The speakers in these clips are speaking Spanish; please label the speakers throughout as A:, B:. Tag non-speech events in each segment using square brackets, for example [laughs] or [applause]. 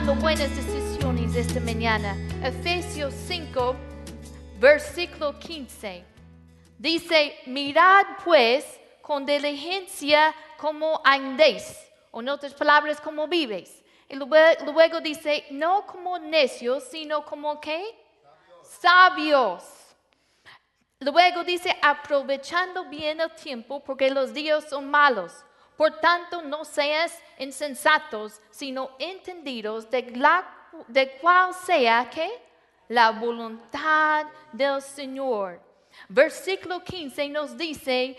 A: tomando buenas decisiones esta mañana. Efesios 5, versículo 15. Dice, mirad pues con diligencia como andéis, o en otras palabras, como vives. Y luego, luego dice, no como necios, sino como qué? Sabios. Luego dice, aprovechando bien el tiempo, porque los días son malos. Por tanto, no seas insensatos, sino entendidos de, la, de cuál sea que la voluntad del Señor. Versículo 15 nos dice,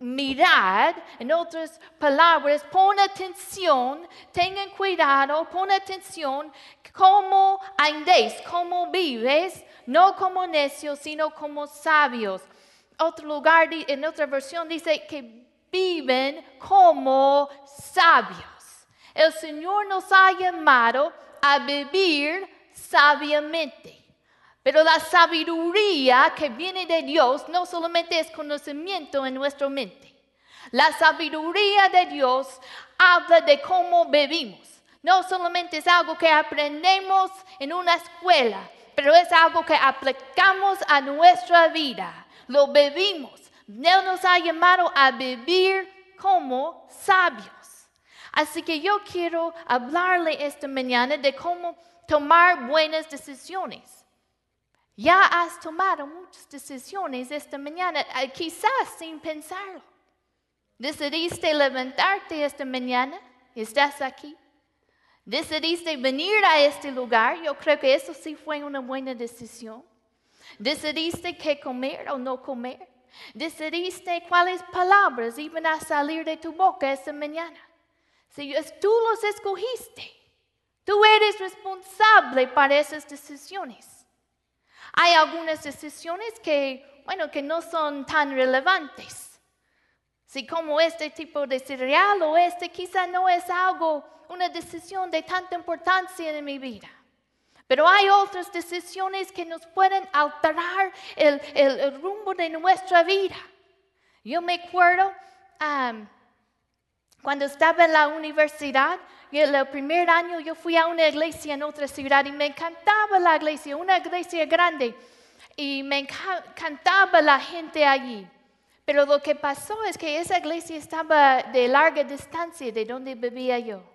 A: mirad, en otras palabras, pon atención, tengan cuidado, pon atención cómo andéis, cómo vives, no como necios, sino como sabios. Otro lugar, en otra versión dice que viven como sabios. El Señor nos ha llamado a vivir sabiamente. Pero la sabiduría que viene de Dios no solamente es conocimiento en nuestra mente. La sabiduría de Dios habla de cómo vivimos. No solamente es algo que aprendemos en una escuela, pero es algo que aplicamos a nuestra vida. Lo vivimos. Dios nos ha llamado a vivir como sabios. Así que yo quiero hablarle esta mañana de cómo tomar buenas decisiones. Ya has tomado muchas decisiones esta mañana, eh, quizás sin pensarlo. Decidiste levantarte esta mañana, estás aquí. Decidiste venir a este lugar, yo creo que eso sí fue una buena decisión. Decidiste qué comer o no comer. Decidiste cuáles palabras iban a salir de tu boca esta mañana. Si tú los escogiste, tú eres responsable para esas decisiones. Hay algunas decisiones que, bueno, que no son tan relevantes. Si como este tipo de cereal o este quizá no es algo, una decisión de tanta importancia en mi vida. Pero hay otras decisiones que nos pueden alterar el, rumbo de nuestra vida. Yo me acuerdo cuando estaba en la universidad, y el primer año yo fui a una iglesia en otra ciudad y me encantaba la iglesia, una iglesia grande, y me encantaba la gente allí. Pero lo que pasó es que esa iglesia estaba de larga distancia de donde vivía yo.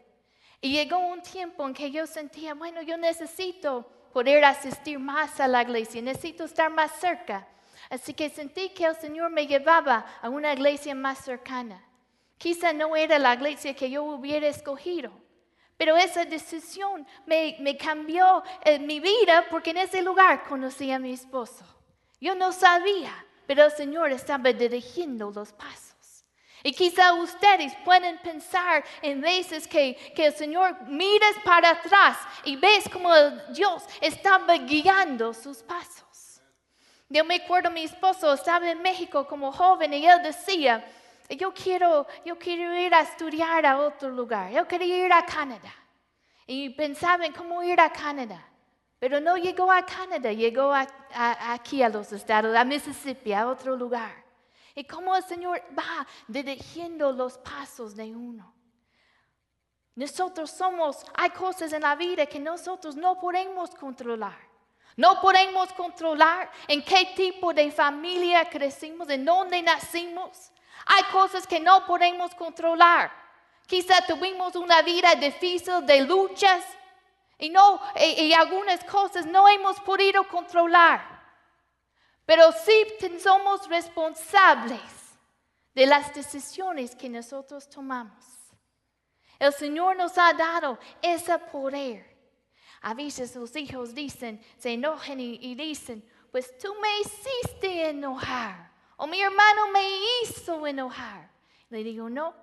A: Y llegó un tiempo en que yo sentía, bueno, yo necesito poder asistir más a la iglesia, necesito estar más cerca. Así que sentí que el Señor me llevaba a una iglesia más cercana. Quizá no era la iglesia que yo hubiera escogido, pero esa decisión me, cambió en mi vida porque en ese lugar conocí a mi esposo. Yo no sabía, pero el Señor estaba dirigiendo los pasos. Y quizá ustedes pueden pensar en veces que, que el Señor miras para atrás y ves como Dios estaba guiando sus pasos. Yo me acuerdo, mi esposo estaba en México como joven y él decía, yo quiero, yo quiero ir a estudiar a otro lugar, yo quería ir a Canadá. Y pensaba en cómo ir a Canadá. Pero no llegó a Canadá, llegó aquí a los estados, a Mississippi, a otro lugar. Y cómo el Señor va dirigiendo los pasos de uno. Nosotros somos, hay cosas en la vida que nosotros no podemos controlar. No podemos controlar en qué tipo de familia crecimos, en dónde nacimos. Hay cosas que no podemos controlar. Quizá tuvimos una vida difícil de luchas y, no, y, algunas cosas no hemos podido controlar. Pero sí somos responsables de las decisiones que nosotros tomamos. El Señor nos ha dado ese poder. A veces los hijos dicen, se enojan y dicen, pues tú me hiciste enojar o mi hermano me hizo enojar. Le digo, no,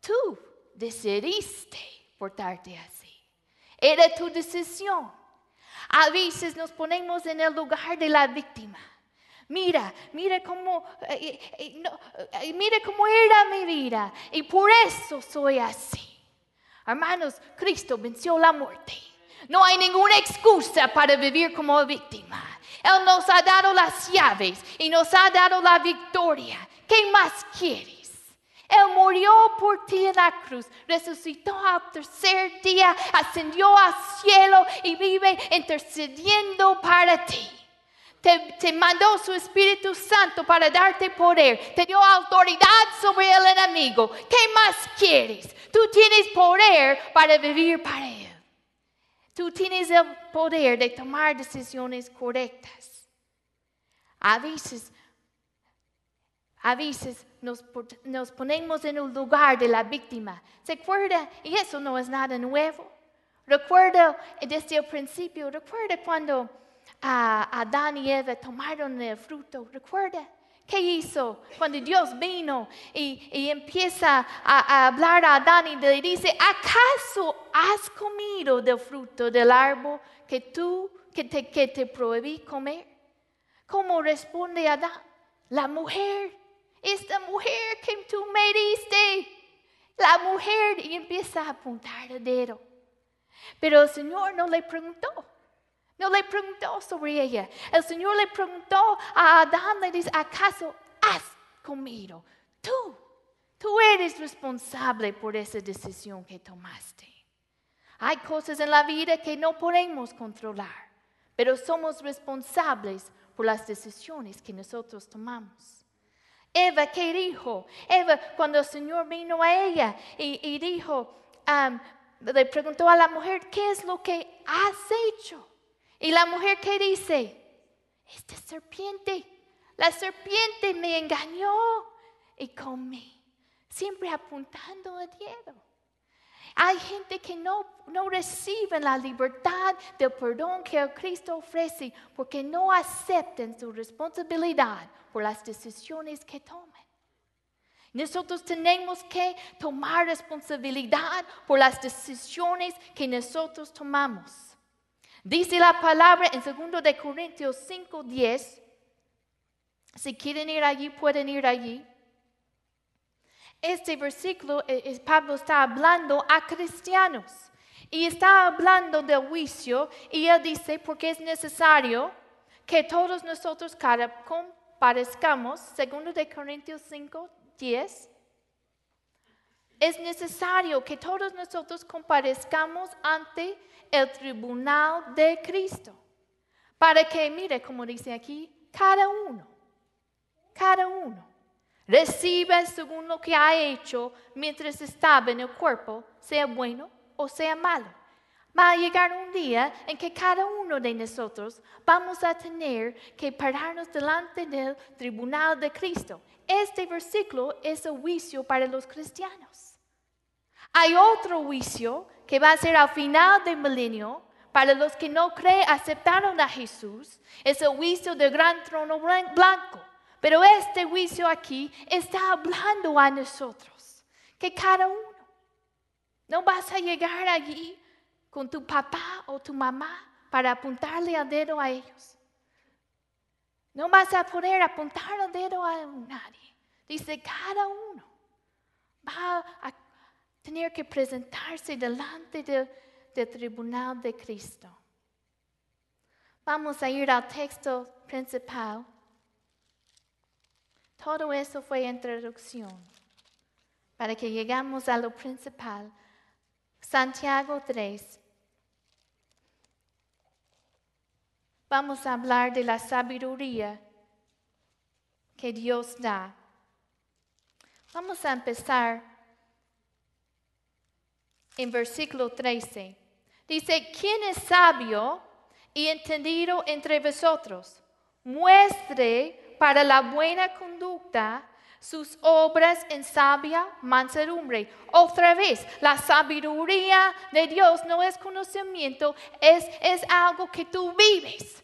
A: tú decidiste portarte así. Era tu decisión. A veces nos ponemos en el lugar de la víctima. Mira, mira cómo, eh, eh, eh, mira cómo era mi vida y por eso soy así. Hermanos, Cristo venció la muerte. No hay ninguna excusa para vivir como víctima. Él nos ha dado las llaves y nos ha dado la victoria. ¿Qué más quieres? Él murió por ti en la cruz, resucitó al tercer día, ascendió al cielo y vive intercediendo para ti. Te, mandó su Espíritu Santo para darte poder. Te dio autoridad sobre el enemigo. ¿Qué más quieres? Tú tienes poder para vivir para Él. Tú tienes el poder de tomar decisiones correctas. A veces, a veces nos, nos ponemos en el lugar de la víctima. ¿Se acuerda? Y eso no es nada nuevo. Recuerdo desde el principio, recuerda cuando a Adán y Eva tomaron el fruto. ¿Recuerda? ¿Qué hizo cuando Dios vino y, empieza a, hablar a Adán y le dice, ¿acaso has comido del fruto del árbol que tú, que te, que te prohibí comer? ¿Cómo responde Adán? La mujer, esta mujer que tú me diste, la mujer, y empieza a apuntar el dedo. Pero el Señor no le preguntó. No le preguntó sobre ella. El Señor le preguntó a Adán, le dice, ¿acaso has comido? Tú, tú eres responsable por esa decisión que tomaste. Hay cosas en la vida que no podemos controlar, pero somos responsables por las decisiones que nosotros tomamos. Eva, ¿qué dijo? Eva, cuando el Señor vino a ella y, dijo, um, le preguntó a la mujer, ¿qué es lo que has hecho? Y la mujer que dice, esta serpiente, la serpiente me engañó y comí, siempre apuntando a dedo. Hay gente que no, no recibe la libertad del perdón que Cristo ofrece porque no aceptan su responsabilidad por las decisiones que toman. Nosotros tenemos que tomar responsabilidad por las decisiones que nosotros tomamos. Dice la palabra en 2 de Corintios 5, 10. Si quieren ir allí, pueden ir allí. Este versículo, eh, Pablo está hablando a cristianos y está hablando del juicio y él dice, porque es necesario que todos nosotros comparezcamos, 2 de Corintios 5, 10, es necesario que todos nosotros comparezcamos ante el tribunal de Cristo. Para que, mire, como dice aquí, cada uno, cada uno reciba según lo que ha hecho mientras estaba en el cuerpo, sea bueno o sea malo. Va a llegar un día en que cada uno de nosotros vamos a tener que pararnos delante del tribunal de Cristo. Este versículo es el juicio para los cristianos. Hay otro juicio que va a ser al final del milenio, para los que no creen, aceptaron a Jesús, es el juicio del gran trono blanco. Pero este juicio aquí está hablando a nosotros, que cada uno, no vas a llegar allí con tu papá o tu mamá para apuntarle el dedo a ellos. No vas a poder apuntar el dedo a nadie. Dice, cada uno va a tener que presentarse delante del, tribunal de Cristo. Vamos a ir al texto principal. Todo eso fue introducción para que llegamos a lo principal. Santiago 3. Vamos a hablar de la sabiduría que Dios da. Vamos a empezar en versículo 13. Dice, ¿quién es sabio y entendido entre vosotros? Muestre para la buena conducta sus obras en sabia mansedumbre. Otra vez, la sabiduría de Dios no es conocimiento, es, es algo que tú vives.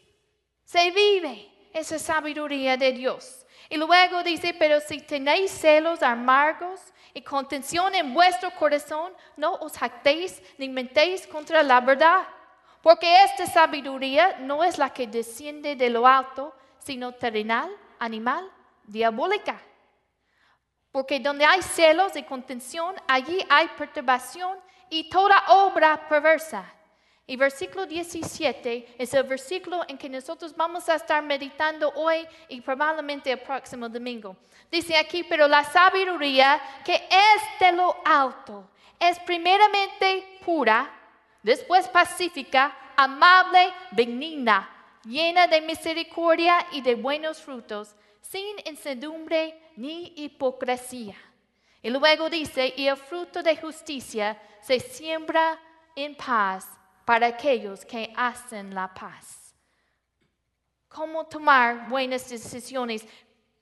A: Se vive esa sabiduría de Dios. Y luego dice, pero si tenéis celos amargos y contención en vuestro corazón, no os jactéis ni mentéis contra la verdad. Porque esta sabiduría no es la que desciende de lo alto, sino terrenal, animal, diabólica. Porque donde hay celos y contención, allí hay perturbación y toda obra perversa. Y versículo 17 es el versículo en que nosotros vamos a estar meditando hoy y probablemente el próximo domingo. Dice aquí, pero la sabiduría que es de lo alto es primeramente pura, después pacífica, amable, benigna, llena de misericordia y de buenos frutos, sin incertidumbre ni hipocresía. Y luego dice, y el fruto de justicia se siembra en paz para aquellos que hacen la paz. ¿Cómo tomar buenas decisiones?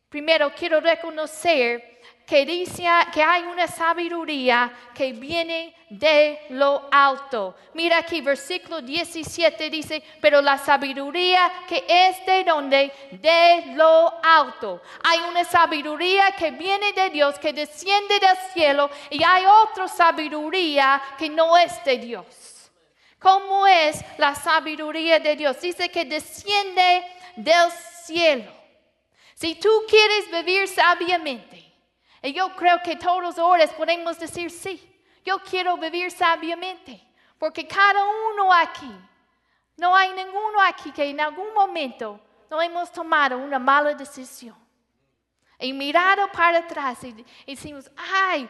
A: Primero quiero reconocer que dice que hay una sabiduría que viene de lo alto. Mira aquí, versículo 17 dice, pero la sabiduría que es de donde? De lo alto. Hay una sabiduría que viene de Dios, que desciende del cielo, y hay otra sabiduría que no es de Dios. ¿Cómo es la sabiduría de Dios? Dice que desciende del cielo. Si tú quieres vivir sabiamente, y yo creo que todos horas podemos decir sí. Yo quiero vivir sabiamente. Porque cada uno aquí, no hay ninguno aquí que en algún momento no hemos tomado una mala decisión. Y mirado para atrás y, decimos, ay,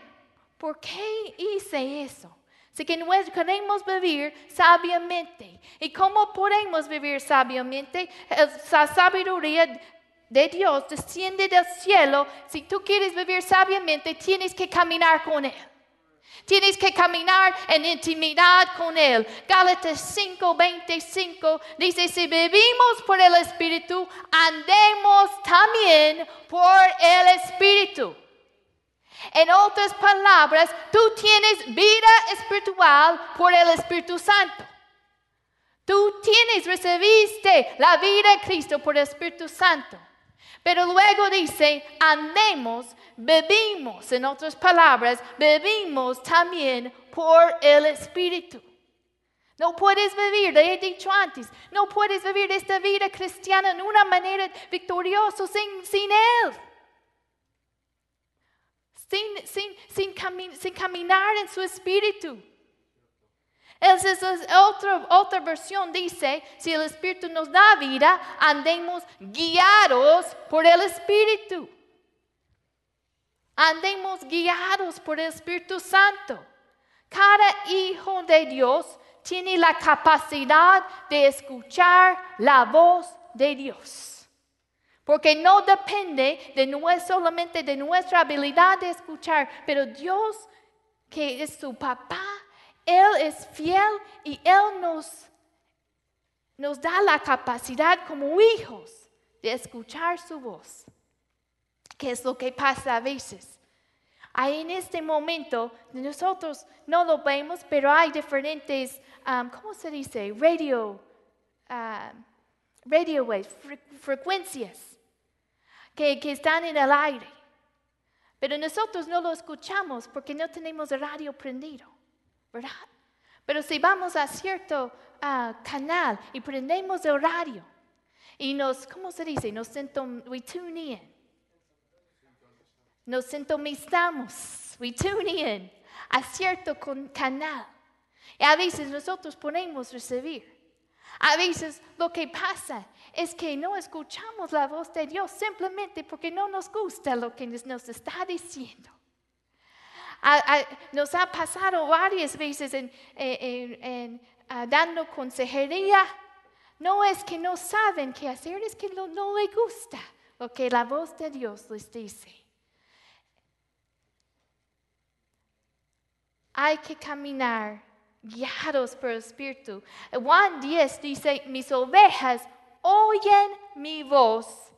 A: ¿por qué hice eso? Así que queremos vivir sabiamente. ¿Y cómo podemos vivir sabiamente? Esa sabiduría de Dios desciende del cielo, si tú quieres vivir sabiamente, tienes que caminar con Él. Tienes que caminar en intimidad con Él. Gálatas 5, 25 dice, si vivimos por el Espíritu, andemos también por el Espíritu. En otras palabras, tú tienes vida espiritual por el Espíritu Santo. Tú tienes, recibiste la vida de Cristo por el Espíritu Santo. Pero luego dice, andemos, bebimos, en otras palabras, bebimos también por el Espíritu. No puedes vivir, le he dicho antes, no puedes vivir esta vida cristiana en una manera victoriosa sin, sin Él. Sin, sin, sin, sin caminar en su espíritu. Esa es otra, otra versión, dice, si el Espíritu nos da vida, andemos guiados por el Espíritu. Andemos guiados por el Espíritu Santo. Cada hijo de Dios tiene la capacidad de escuchar la voz de Dios. Porque no depende de no solamente de nuestra habilidad de escuchar, pero Dios, que es su papá, él es fiel y Él nos, nos da la capacidad como hijos de escuchar su voz. ¿Qué es lo que pasa a veces? Ahí en este momento nosotros no lo vemos, pero hay diferentes, um, ¿cómo se dice? Radio, um, radio waves, frecuencias que, están en el aire. Pero nosotros no lo escuchamos porque no tenemos el radio prendido. ¿verdad? Pero si vamos a cierto ah, canal y prendemos el radio y nos, ¿cómo se dice? Nos we tune in. Nos sintonizamos, we tune in a cierto canal. Y a veces nosotros ponemos recibir. A veces lo que pasa es que no escuchamos la voz de Dios simplemente porque no nos gusta lo que nos está diciendo nos ha pasado varias veces en, dando consejería. No es que no saben qué hacer, es que no, no les gusta lo que la voz de Dios les dice. Hay que caminar guiados por el Espíritu. Juan 10 dice, mis ovejas oyen mi voz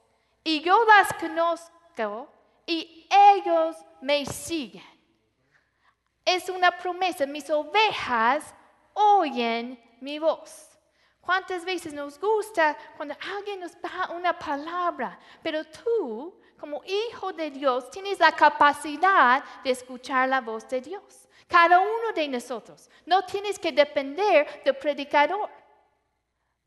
A: y yo las conozco y ellos me siguen es una promesa. Mis ovejas oyen mi voz. ¿Cuántas veces nos gusta cuando alguien nos da una palabra? Pero tú, como hijo de Dios, tienes la capacidad de escuchar la voz de Dios. Cada uno de nosotros. No tienes que depender del predicador.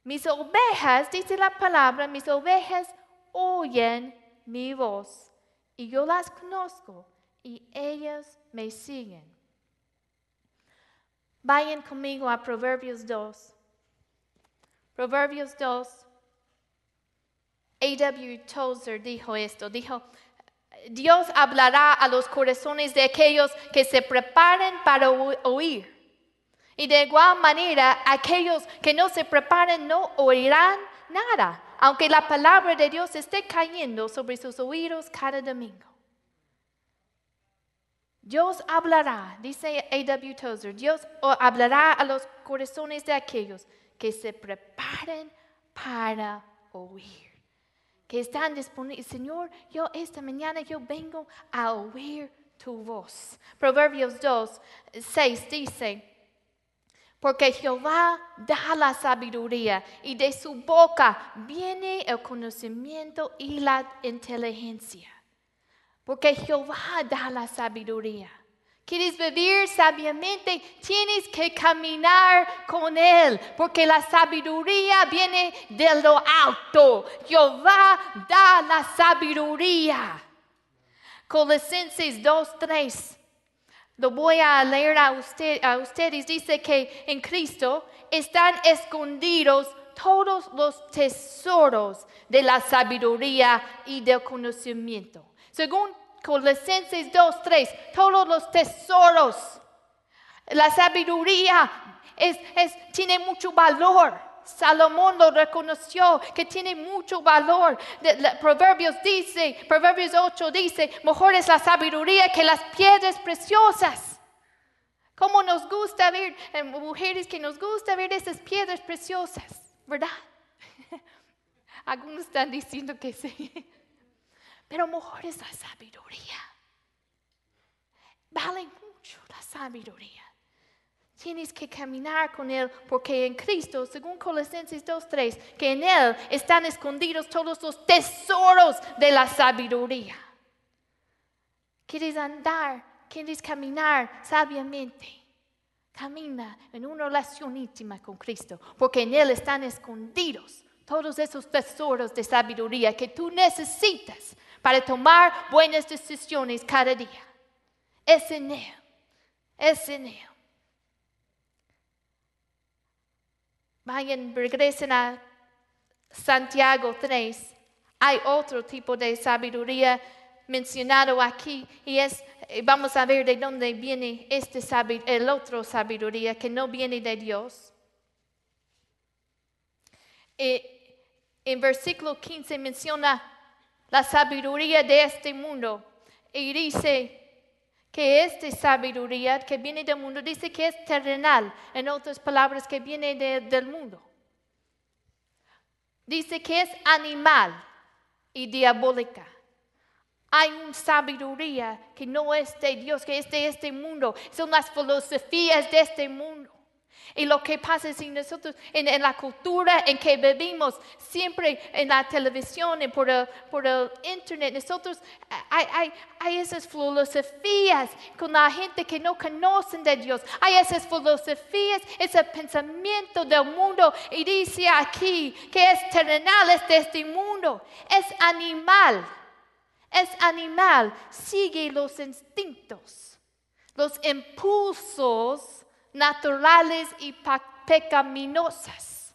A: Mis ovejas, dice la palabra, mis ovejas oyen mi voz y yo las conozco y ellas me siguen. Vayan conmigo a Proverbios 2. Proverbios 2. A.W. Tozer dijo esto, dijo, Dios hablará a los corazones de aquellos que se preparen para oír. Y de igual manera, aquellos que no se preparen no oirán nada, aunque la palabra de Dios esté cayendo sobre sus oídos cada domingo. Dios hablará, dice A.W. Tozer, Dios hablará a los corazones de aquellos que se preparen para oír. Que están disponibles. Señor, yo esta mañana yo vengo a oír tu voz. Proverbios 2, 6 dice, porque Jehová da la sabiduría y de su boca viene el conocimiento y la inteligencia. Porque Jehová da la sabiduría. ¿Quieres vivir sabiamente? Tienes que caminar con Él, porque la sabiduría viene de lo alto. Jehová da la sabiduría. Colosenses 2.3. Lo voy a leer a, a ustedes. Dice que en Cristo están escondidos todos los tesoros de la sabiduría y del conocimiento. Según Colosenses 2, 3, todos los tesoros, la sabiduría es, tiene mucho valor. Salomón lo reconoció que tiene mucho valor. Proverbios dice, Proverbios 8 dice, mejor es la sabiduría que las piedras preciosas. Como nos gusta ver, eh, mujeres que nos gusta ver esas piedras preciosas, ¿verdad? [laughs] Algunos están diciendo que sí. Pero mejor es la sabiduría. Vale mucho la sabiduría. Tienes que caminar con Él porque en Cristo, según Colosenses 2.3, que en Él están escondidos todos los tesoros de la sabiduría. ¿Quieres andar? ¿Quieres caminar sabiamente? Camina en una relación íntima con Cristo porque en Él están escondidos todos esos tesoros de sabiduría que tú necesitas para tomar buenas decisiones cada día. Es en Él, es en Él. Vayan, regresen a Santiago 3. Hay otro tipo de sabiduría mencionado aquí y es, eh, vamos a ver de dónde viene este el otro sabiduría que no viene de Dios. Eh, en versículo 15 menciona la sabiduría de este mundo. Y dice que esta sabiduría que viene del mundo, dice que es terrenal, en otras palabras, que viene del mundo. Dice que es animal y diabólica. Hay una sabiduría que no es de Dios, que es de este mundo. Son las filosofías de este mundo. Y lo que pasa es que nosotros, en, la cultura en que vivimos, siempre en la televisión y por el, por el internet, nosotros hay, hay, hay, esas filosofías con la gente que no conocen de Dios. Hay esas filosofías, ese pensamiento del mundo. Y dice aquí que es terrenal, es de este mundo, es animal. Es animal, sigue los instintos, los impulsos naturales y pecaminosas.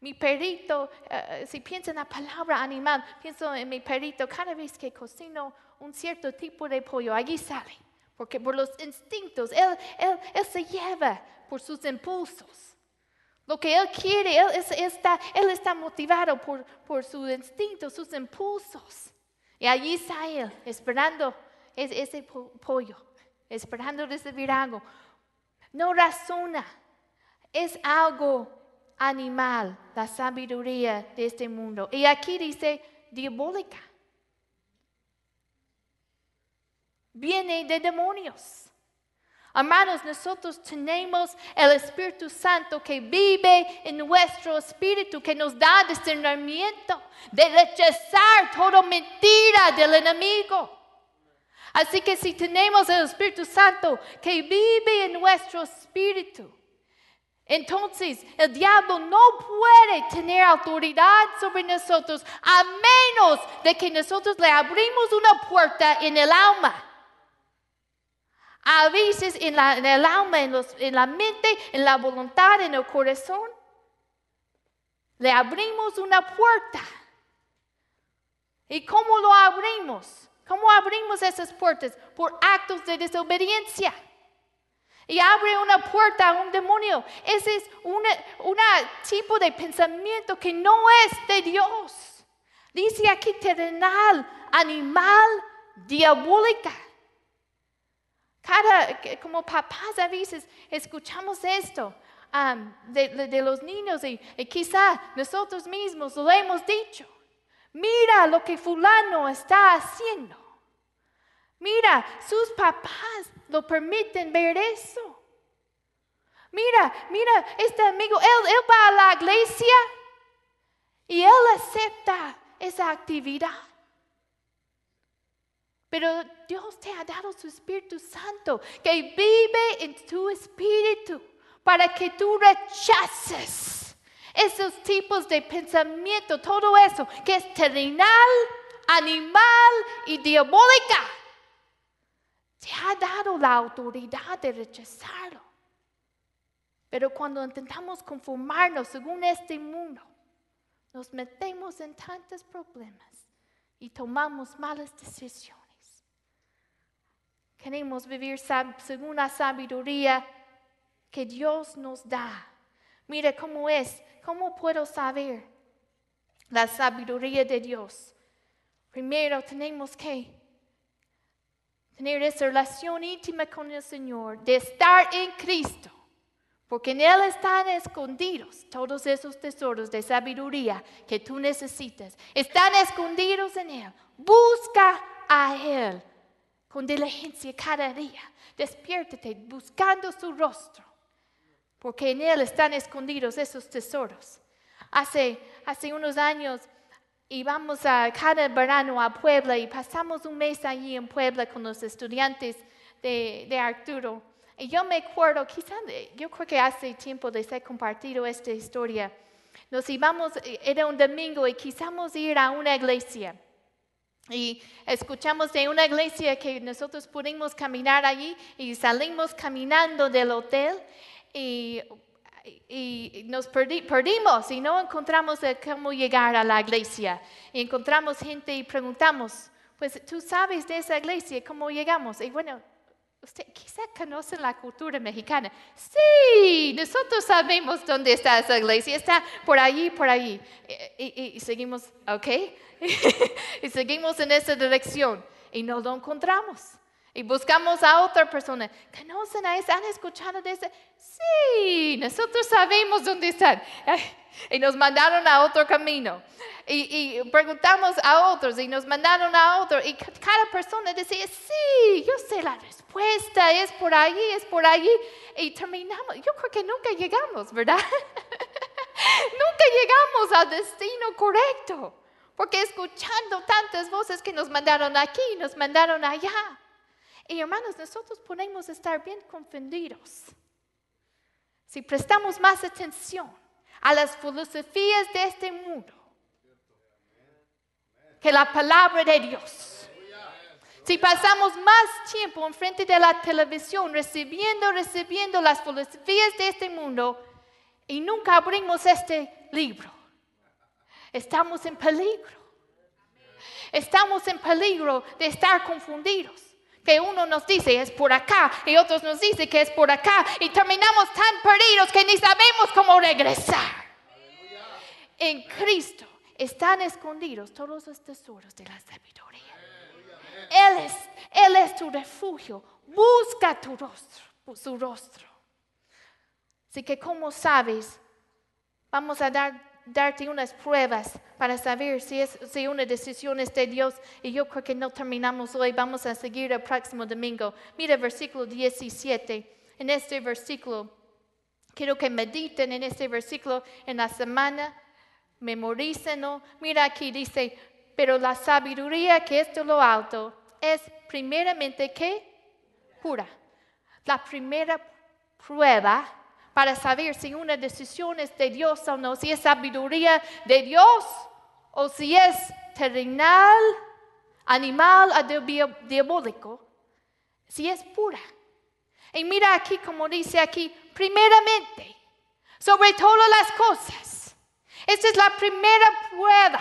A: Mi perrito, eh, si pienso en la palabra animal, pienso en mi perrito, cada vez que cocino un cierto tipo de pollo, allí sale, porque por los instintos, él, él, se lleva por sus impulsos. Lo que él quiere, él, está, él está motivado por, por sus instintos, sus impulsos. Y allí está él, esperando ese pollo, esperando recibir algo no razona, es algo animal, la sabiduría de este mundo. Y aquí dice diabólica. Viene de demonios. Hermanos, nosotros tenemos el Espíritu Santo que vive en nuestro espíritu, que nos da discernimiento de rechazar toda mentira del enemigo. Así que si tenemos el Espíritu Santo que vive en nuestro espíritu, entonces el diablo no puede tener autoridad sobre nosotros a menos de que nosotros le abrimos una puerta en el alma. A veces en, el alma, en, en la mente, en la voluntad, en el corazón. Le abrimos una puerta. ¿Y cómo lo abrimos? ¿Cómo abrimos esas puertas? Por actos de desobediencia. Y abre una puerta a un demonio. Ese es un tipo de pensamiento que no es de Dios. Dice aquí terrenal, animal, diabólica. Cada, como papás a veces escuchamos esto de, los niños y, quizá nosotros mismos lo hemos dicho. Mira lo que fulano está haciendo. Mira, sus papás lo permiten ver eso. Mira, mira, este amigo, él, va a la iglesia y él acepta esa actividad. Pero Dios te ha dado su Espíritu Santo que vive en tu espíritu para que tú rechaces esos tipos de pensamiento, todo eso que es terrenal, animal y diabólica. Te ha dado la autoridad de rechazarlo. Pero cuando intentamos conformarnos según este mundo, nos metemos en tantos problemas y tomamos malas decisiones. Queremos vivir según la sabiduría que Dios nos da. Mire cómo es, cómo puedo saber la sabiduría de Dios. Primero tenemos que tener esa relación íntima con el Señor, de estar en Cristo, porque en Él están escondidos todos esos tesoros de sabiduría que tú necesitas. Están escondidos en Él. Busca a Él con diligencia cada día. Despiértate buscando su rostro porque en Él están escondidos esos tesoros. Hace, hace unos años íbamos a cada verano a Puebla y pasamos un mes allí en Puebla con los estudiantes de, de Arturo. Y yo me acuerdo, quizás, yo creo que hace tiempo les he compartido esta historia. Nos íbamos, era un domingo y quisimos ir a una iglesia. Y escuchamos de una iglesia que nosotros pudimos caminar allí y salimos caminando del hotel y, nos perdimos y no encontramos cómo llegar a la iglesia. Y encontramos gente y preguntamos, pues tú sabes de esa iglesia, ¿cómo llegamos? Y bueno, usted quizá conoce la cultura mexicana. Sí, nosotros sabemos dónde está esa iglesia, está por allí, por allí. Y, y seguimos, ok, [laughs] y seguimos en esa dirección y no lo encontramos. Y buscamos a otra persona. ¿Conocen a esa? ¿Han escuchado de ese? Sí, nosotros sabemos dónde están. Y nos mandaron a otro camino. Y, preguntamos a otros y nos mandaron a otro. Y cada persona decía, sí, yo sé la respuesta, es por allí, es por allí. Y terminamos. Yo creo que nunca llegamos, ¿verdad? [laughs] nunca llegamos al destino correcto. Porque escuchando tantas voces que nos mandaron aquí, nos mandaron allá. Y hermanos, nosotros podemos estar bien confundidos si prestamos más atención a las filosofías de este mundo que la palabra de Dios. Si pasamos más tiempo enfrente de la televisión recibiendo, recibiendo las filosofías de este mundo y nunca abrimos este libro, estamos en peligro. Estamos en peligro de estar confundidos que uno nos dice es por acá y otros nos dice que es por acá y terminamos tan perdidos que ni sabemos cómo regresar. En Cristo están escondidos todos los tesoros de la sabiduría. Él es, Él es tu refugio. Busca tu rostro, su rostro. Así que como sabes, vamos a dar darte unas pruebas para saber si, es, si una decisión es de Dios. Y yo creo que no terminamos hoy, vamos a seguir el próximo domingo. Mira versículo 17. En este versículo, quiero que mediten en este versículo en la semana, memorícenlo. Mira aquí dice, pero la sabiduría que es de lo alto es primeramente que pura. La primera prueba para saber si una decisión es de Dios o no, si es sabiduría de Dios o si es terrenal, animal o diabólico, si es pura. Y mira aquí como dice aquí, primeramente, sobre todas las cosas, Esta es la primera prueba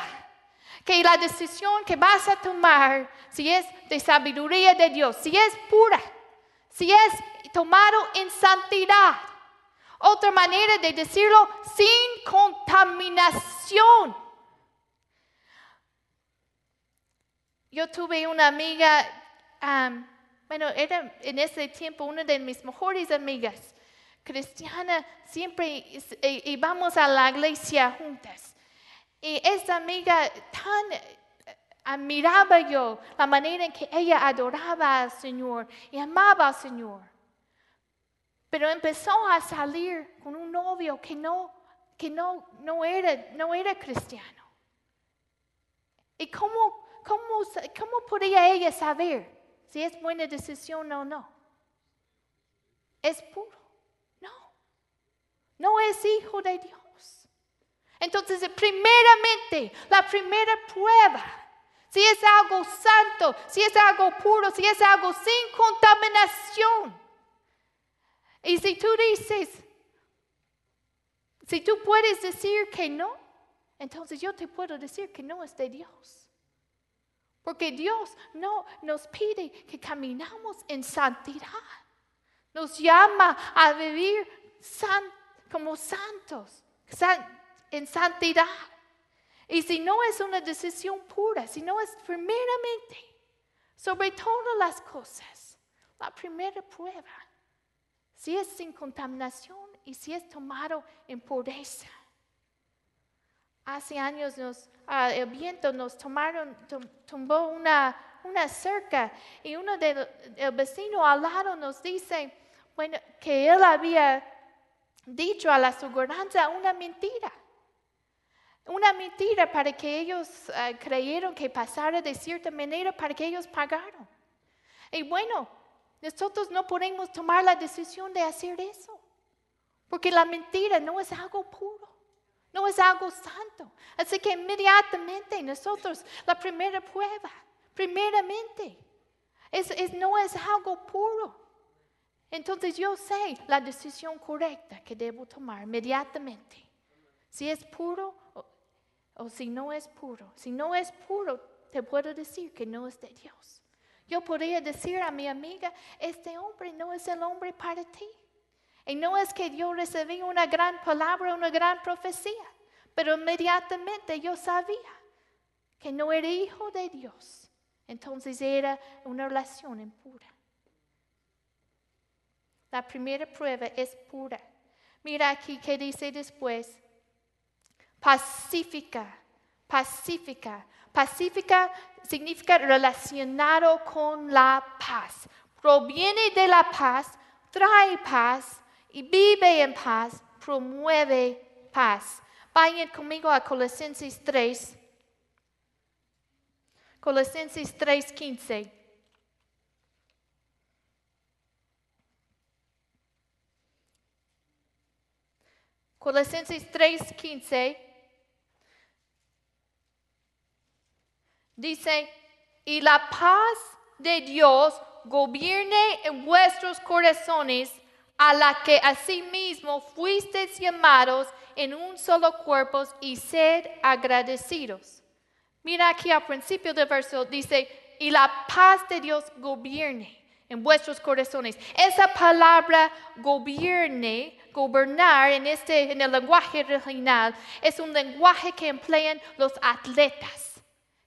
A: que la decisión que vas a tomar, si es de sabiduría de Dios, si es pura, si es tomado en santidad. Otra manera de decirlo, sin contaminación. Yo tuve una amiga, bueno, era en ese tiempo una de mis mejores amigas, cristiana, siempre íbamos a la iglesia juntas. Y esa amiga tan eh, admiraba yo la manera en que ella adoraba al Señor y amaba al Señor. Pero empezó a salir con un novio que no, que no, no, era, no era cristiano. ¿Y cómo, cómo, cómo podía ella saber si es buena decisión o no? Es puro. No. No es hijo de Dios. Entonces, primeramente, la primera prueba, si es algo santo, si es algo puro, si es algo sin contaminación. Y si tú dices, si tú puedes decir que no, entonces yo te puedo decir que no es de Dios. Porque Dios no nos pide que caminamos en santidad. Nos llama a vivir como santos, en santidad. Y si no es una decisión pura, si no es primeramente, sobre todas las cosas, la primera prueba, si es sin contaminación y si es tomado en pureza. Hace años ah, el viento nos tomaron, tumbó una, una cerca y uno del vecino al lado nos dice bueno, que él había dicho a la aseguranza una mentira. Una mentira para que ellos ah, creyeron que pasara de cierta manera para que ellos pagaron. Y bueno, nosotros no podemos tomar la decisión de hacer eso. Porque la mentira no es algo puro. No es algo santo. Así que inmediatamente nosotros, la primera prueba, primeramente, es, no es algo puro. Entonces yo sé la decisión correcta que debo tomar inmediatamente. Si es puro o, si no es puro. Si no es puro, te puedo decir que no es de Dios. Yo podría decir a mi amiga, este hombre no es el hombre para ti. Y no es que yo recibí una gran palabra, una gran profecía, pero inmediatamente yo sabía que no era hijo de Dios. Entonces era una relación impura. La primera prueba es pura. Mira aquí que dice después. Pacífica, pacífica. Pacífica significa relacionado con la paz. Proviene de la paz, trae paz y vive en paz, promueve paz. Vayan conmigo a Colosenses 3. Colosenses 3, 15. Colosenses 3:15 dice, y la paz de Dios gobierne en vuestros corazones, a la que asimismo fuisteis llamados en un solo cuerpo y sed agradecidos. Mira aquí al principio del verso dice, y la paz de Dios gobierne en vuestros corazones. Esa palabra gobierne, gobernar en, este, en el lenguaje regional, es un lenguaje que emplean los atletas.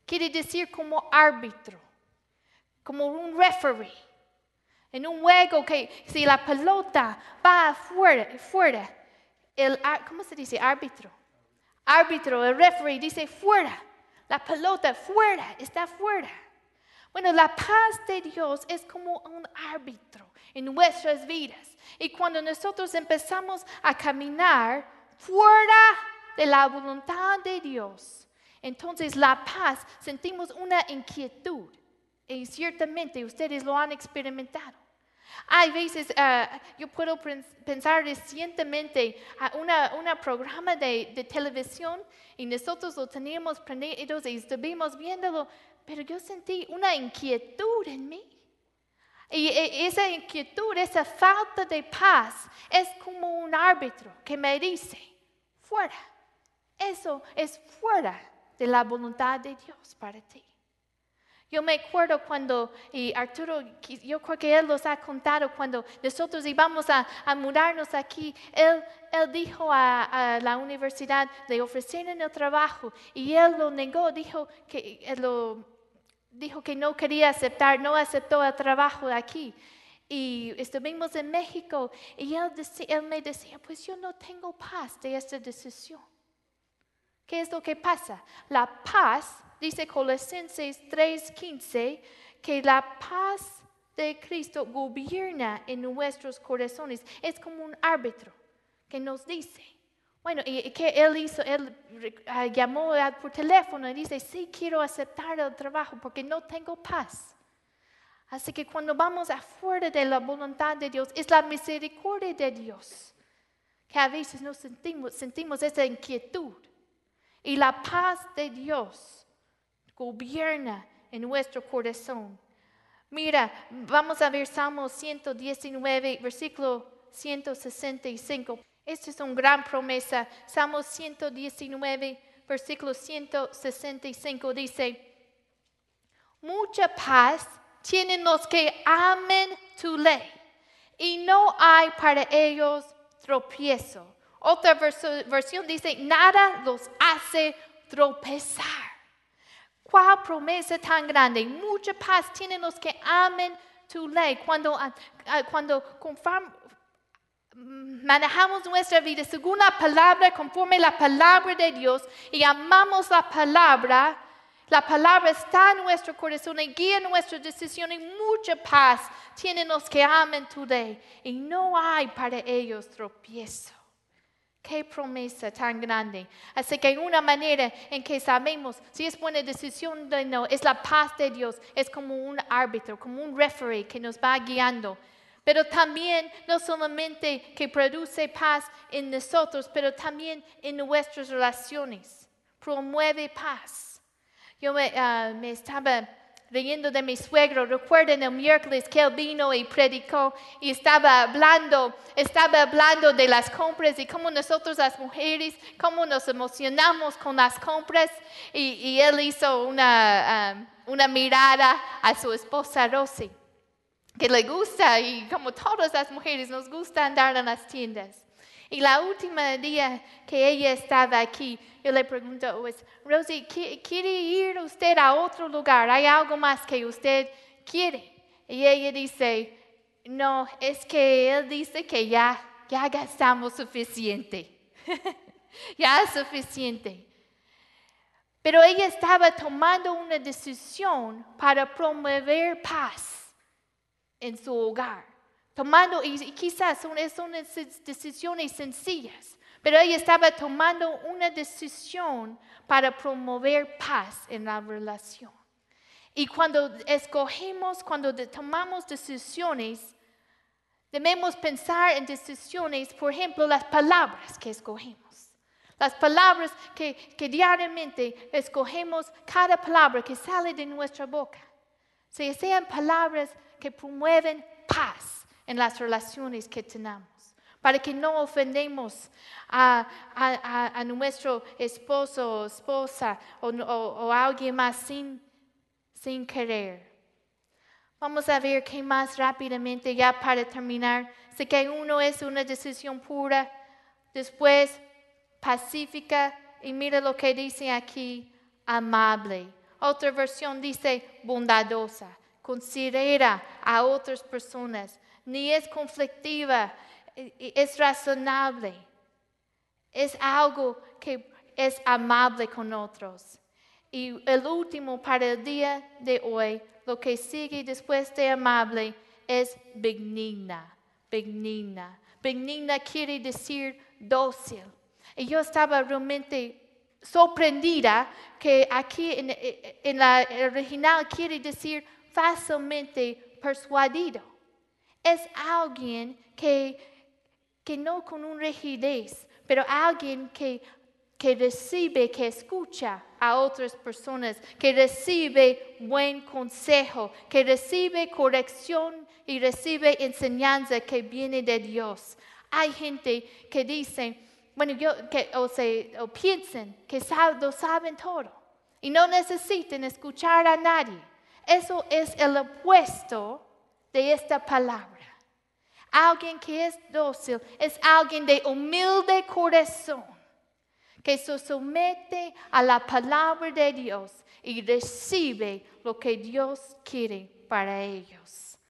A: Quiere decir como árbitro, como un referee. En un juego que si la pelota va afuera, fuera, el, ¿cómo se dice? Árbitro. Árbitro, el referee dice fuera. La pelota fuera, está fuera. Bueno, la paz de Dios es como un árbitro en nuestras vidas. Y cuando nosotros empezamos a caminar fuera de la voluntad de Dios, entonces la paz sentimos una inquietud. Y ciertamente ustedes lo han experimentado. Hay veces, ah, yo puedo pensar recientemente a un programa de, de, televisión y nosotros lo teníamos prendido y estuvimos viéndolo pero yo sentí una inquietud en mí. Y e, esa inquietud, esa falta de paz es como un árbitro que me dice, fuera, Eso es fuera de la voluntad de Dios para ti. Yo me acuerdo cuando, y Arturo, yo creo que él los ha contado, cuando nosotros íbamos a, mudarnos aquí, él, él dijo a, la universidad, le ofrecieron el trabajo y él lo negó, dijo que, lo, dijo que no quería aceptar, no aceptó el trabajo aquí. Y estuvimos en México y él, él me decía, pues yo no tengo paz de esta decisión. ¿Qué es lo que pasa? La paz, dice Colosenses 3:15, que la paz de Cristo gobierna en nuestros corazones. Es como un árbitro que nos dice, bueno, y que él hizo, él ah, llamó por teléfono y dice, sí quiero aceptar el trabajo porque no tengo paz. Así que cuando vamos afuera de la voluntad de Dios, es la misericordia de Dios que a veces nos sentimos, sentimos esa inquietud. Y la paz de Dios gobierna en nuestro corazón. Mira, vamos a ver Salmo 119, versículo 165. Esta es una gran promesa. Salmo 119, versículo 165 dice, mucha paz tienen los que amen tu ley y no hay para ellos tropiezo. Otra versión dice, nada los hace tropezar. ¿Cuál promesa tan grande? Mucha paz tienen los que amen tu ley. Cuando, ah, ah, manejamos nuestra vida según la palabra, conforme la palabra de Dios, y amamos la palabra, la palabra está en nuestro corazón y guía nuestra decisión y mucha paz tienen los que amen tu ley. Y no hay para ellos tropiezo. Qué promesa tan grande. Así que una manera en que sabemos si es buena decisión o no, es la paz de Dios. Es como un árbitro, como un referee que nos va guiando. Pero también no solamente que produce paz en nosotros, pero también en nuestras relaciones. Promueve paz. Yo me, ah, me estaba leyendo de mi suegro, recuerden el miércoles que él vino y predicó y estaba hablando, estaba hablando de las compras y cómo nosotros las mujeres, cómo nos emocionamos con las compras y, él hizo una, um, una mirada a su esposa Rosy, que le gusta y como todas las mujeres nos gusta andar en las tiendas. Y la última día que ella estaba aquí, yo le pregunto, pues, Rosie, ¿quiere ir usted a otro lugar? ¿Hay algo más que usted quiere? Y ella dice, no, es que él dice que ya, ya gastamos suficiente. [laughs] ya es suficiente. Pero ella estaba tomando una decisión para promover paz en su hogar tomando, y quizás son, son decisiones sencillas, pero ella estaba tomando una decisión para promover paz en la relación. Y cuando escogemos, cuando tomamos decisiones, debemos pensar en decisiones, por ejemplo, las palabras que escogemos. Las palabras que, diariamente escogemos, cada palabra que sale de nuestra boca, sean palabras que promueven paz en las relaciones que tenemos, para que no ofendemos a, nuestro esposo o esposa o, alguien más sin, sin querer. Vamos a ver qué más rápidamente, ya para terminar. Sé que uno es una decisión pura, después pacífica, y mira lo que dice aquí, amable. Otra versión dice bondadosa, considera a otras personas, ni es conflictiva, es razonable, es algo que es amable con otros. Y el último para el día de hoy, lo que sigue después de amable es benigna, benigna. Benigna quiere decir dócil. Y yo estaba realmente sorprendida que aquí en, en la original quiere decir fácilmente persuadido es alguien que, que no con un rigidez, pero alguien que, que recibe, que escucha a otras personas, que recibe buen consejo, que recibe corrección y recibe enseñanza que viene de Dios. Hay gente que dice bueno, yo, que, o, se, o piensen que sab- lo saben todo y no necesiten escuchar a nadie. Eso es el opuesto de esta palabra. Alguien que es dócil es alguien de humilde corazón, que se somete a la palabra de Dios y recibe lo que Dios quiere para ellos.